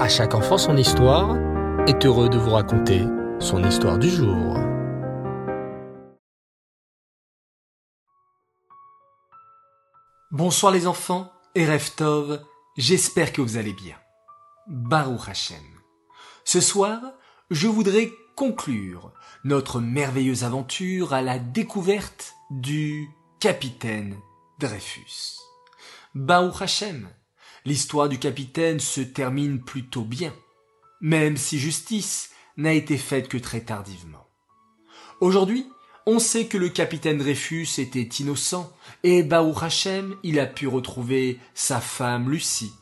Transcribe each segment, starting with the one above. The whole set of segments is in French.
À chaque enfant son histoire est heureux de vous raconter son histoire du jour. Bonsoir les enfants et Reftov, j'espère que vous allez bien. Baruch Hashem. Ce soir, je voudrais conclure notre merveilleuse aventure à la découverte du capitaine Dreyfus. Baruch Hashem, l'histoire du capitaine se termine plutôt bien, même si justice n'a été faite que très tardivement. Aujourd'hui, on sait que le capitaine Dreyfus était innocent et Baruch Hashem, il a pu retrouver sa femme Lucie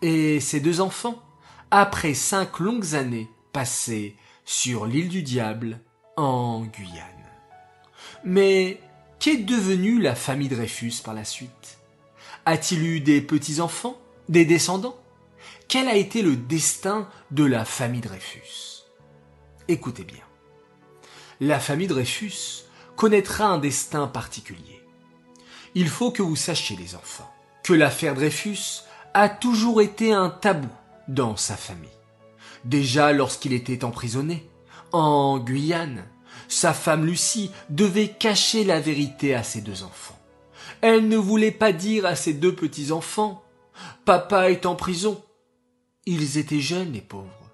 et ses deux enfants après cinq longues années passées sur l'île du diable en Guyane. Mais qu'est devenue la famille Dreyfus par la suite? A-t-il eu des petits-enfants? Des descendants Quel a été le destin de la famille Dreyfus? Écoutez bien. La famille Dreyfus connaîtra un destin particulier. Il faut que vous sachiez, les enfants, que l'affaire Dreyfus a toujours été un tabou dans sa famille. Déjà lorsqu'il était emprisonné, en Guyane, sa femme Lucie devait cacher la vérité à ses deux enfants. Elle ne voulait pas dire à ses deux petits-enfants Papa est en prison. Ils étaient jeunes, les pauvres.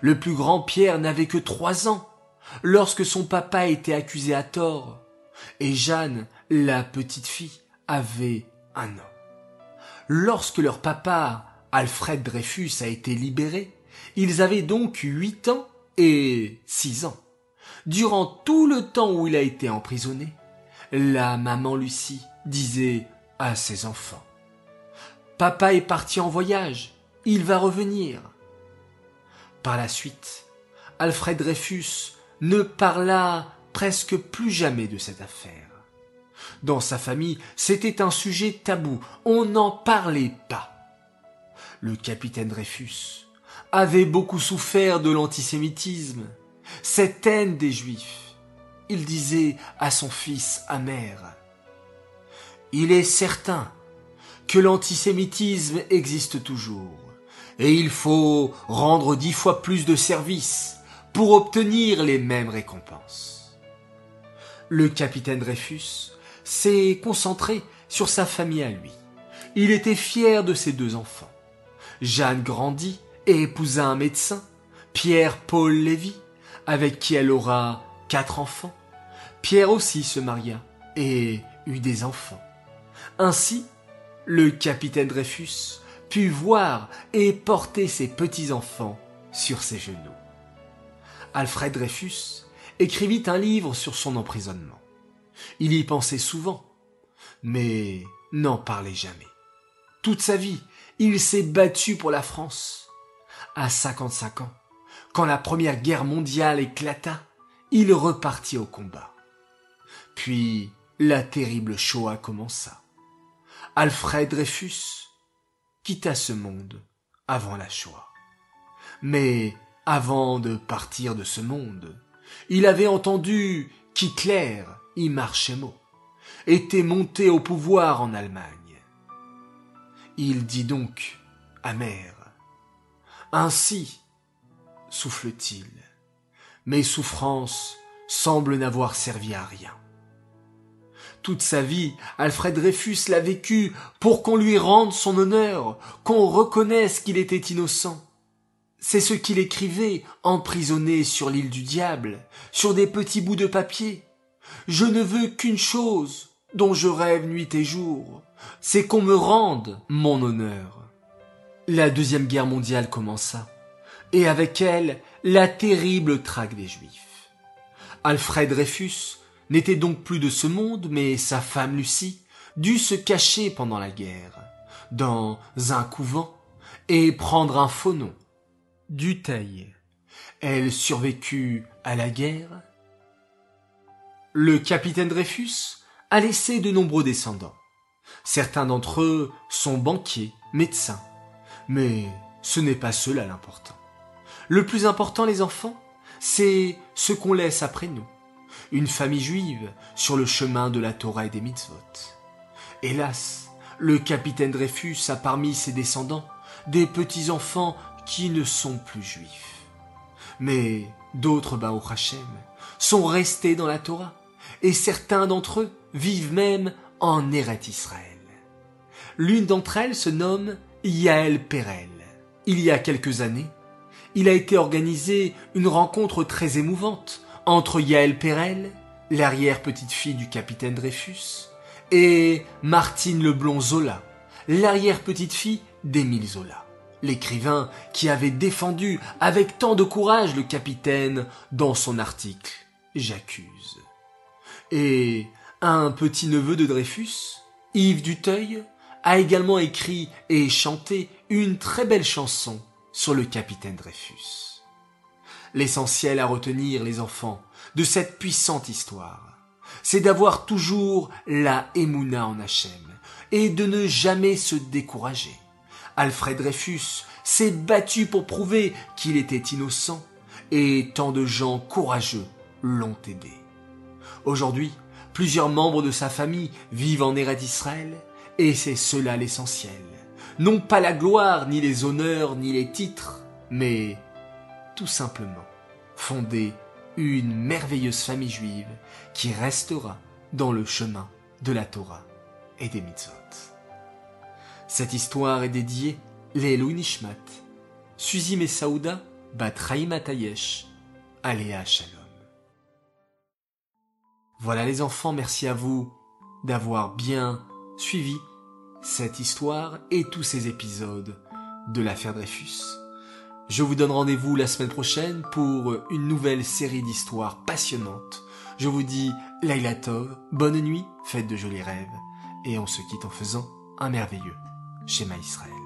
Le plus grand Pierre n'avait que trois ans lorsque son papa était accusé à tort, et Jeanne, la petite fille, avait un an. Lorsque leur papa, Alfred Dreyfus, a été libéré, ils avaient donc huit ans et six ans. Durant tout le temps où il a été emprisonné, la maman Lucie disait à ses enfants Papa est parti en voyage. Il va revenir. Par la suite, Alfred Dreyfus ne parla presque plus jamais de cette affaire. Dans sa famille, c'était un sujet tabou, on n'en parlait pas. Le capitaine Dreyfus avait beaucoup souffert de l'antisémitisme, cette haine des Juifs. Il disait à son fils amer, Il est certain que l'antisémitisme existe toujours, et il faut rendre dix fois plus de services pour obtenir les mêmes récompenses. Le capitaine Dreyfus s'est concentré sur sa famille à lui. Il était fier de ses deux enfants. Jeanne grandit et épousa un médecin, Pierre-Paul Lévy, avec qui elle aura quatre enfants. Pierre aussi se maria et eut des enfants. Ainsi, le capitaine Dreyfus put voir et porter ses petits-enfants sur ses genoux. Alfred Dreyfus écrivit un livre sur son emprisonnement. Il y pensait souvent, mais n'en parlait jamais. Toute sa vie, il s'est battu pour la France. À 55 ans, quand la première guerre mondiale éclata, il repartit au combat. Puis la terrible Shoah commença. Alfred Dreyfus quitta ce monde avant la Shoah. Mais avant de partir de ce monde, il avait entendu qu'Hitler, Marchemo, était monté au pouvoir en Allemagne. Il dit donc, amer, ainsi, souffle-t-il, mes souffrances semblent n'avoir servi à rien. Toute sa vie, Alfred Dreyfus l'a vécu pour qu'on lui rende son honneur, qu'on reconnaisse qu'il était innocent. C'est ce qu'il écrivait, emprisonné sur l'île du diable, sur des petits bouts de papier. Je ne veux qu'une chose, dont je rêve nuit et jour, c'est qu'on me rende mon honneur. La deuxième guerre mondiale commença, et avec elle la terrible traque des Juifs. Alfred Dreyfus n'était donc plus de ce monde, mais sa femme Lucie dut se cacher pendant la guerre, dans un couvent, et prendre un faux nom, Dutheil. Elle survécut à la guerre. Le capitaine Dreyfus a laissé de nombreux descendants. Certains d'entre eux sont banquiers, médecins. Mais ce n'est pas cela l'important. Le plus important, les enfants, c'est ce qu'on laisse après nous une famille juive sur le chemin de la Torah et des mitzvot. Hélas, le capitaine Dreyfus a parmi ses descendants des petits-enfants qui ne sont plus juifs. Mais d'autres Baou Hachem sont restés dans la Torah, et certains d'entre eux vivent même en Eret Israël. L'une d'entre elles se nomme Yael Perel. Il y a quelques années, il a été organisé une rencontre très émouvante entre Yael Perel, l'arrière-petite-fille du capitaine Dreyfus, et Martine Leblond Zola, l'arrière-petite-fille d'Émile Zola, l'écrivain qui avait défendu avec tant de courage le capitaine dans son article J'accuse. Et un petit-neveu de Dreyfus, Yves Duteuil, a également écrit et chanté une très belle chanson sur le capitaine Dreyfus. L'essentiel à retenir, les enfants, de cette puissante histoire, c'est d'avoir toujours la émouna en Hachem et de ne jamais se décourager. Alfred Dreyfus s'est battu pour prouver qu'il était innocent et tant de gens courageux l'ont aidé. Aujourd'hui, plusieurs membres de sa famille vivent en Ered d'Israël et c'est cela l'essentiel. Non pas la gloire, ni les honneurs, ni les titres, mais tout simplement fonder une merveilleuse famille juive qui restera dans le chemin de la Torah et des mitzvot. Cette histoire est dédiée Lélo Nishmat, Suzy Messaouda, Bat Atayesh, Aléa Shalom. Voilà les enfants, merci à vous d'avoir bien suivi cette histoire et tous ces épisodes de l'affaire Dreyfus. Je vous donne rendez-vous la semaine prochaine pour une nouvelle série d'histoires passionnantes. Je vous dis Laila Tov, bonne nuit, faites de jolis rêves, et on se quitte en faisant un merveilleux schéma Israël.